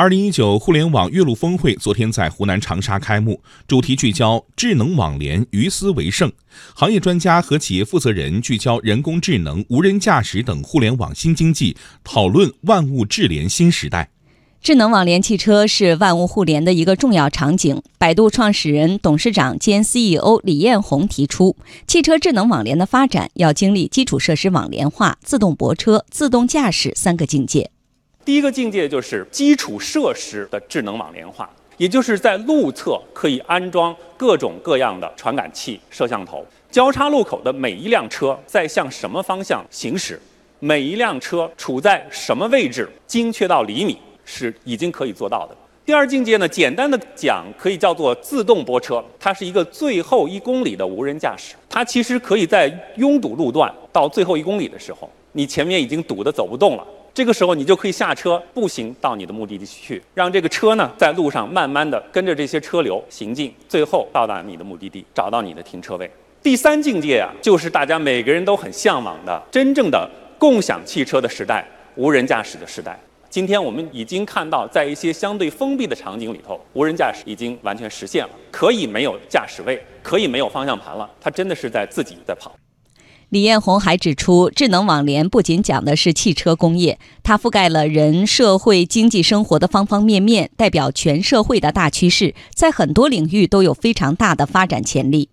二零一九互联网岳麓峰会昨天在湖南长沙开幕，主题聚焦智能网联，于斯为盛。行业专家和企业负责人聚焦人工智能、无人驾驶等互联网新经济，讨论万物智联新时代。智能网联汽车是万物互联的一个重要场景。百度创始人、董事长兼 CEO 李彦宏提出，汽车智能网联的发展要经历基础设施网联化、自动泊车、自动驾驶三个境界。第一个境界就是基础设施的智能网联化，也就是在路侧可以安装各种各样的传感器、摄像头。交叉路口的每一辆车在向什么方向行驶，每一辆车处在什么位置，精确到厘米，是已经可以做到的。第二境界呢，简单的讲，可以叫做自动泊车，它是一个最后一公里的无人驾驶。它其实可以在拥堵路段到最后一公里的时候，你前面已经堵得走不动了。这个时候，你就可以下车步行到你的目的地去，让这个车呢在路上慢慢的跟着这些车流行进，最后到达你的目的地，找到你的停车位。第三境界啊，就是大家每个人都很向往的真正的共享汽车的时代，无人驾驶的时代。今天我们已经看到，在一些相对封闭的场景里头，无人驾驶已经完全实现了，可以没有驾驶位，可以没有方向盘了，它真的是在自己在跑。李彦宏还指出，智能网联不仅讲的是汽车工业，它覆盖了人、社会、经济生活的方方面面，代表全社会的大趋势，在很多领域都有非常大的发展潜力。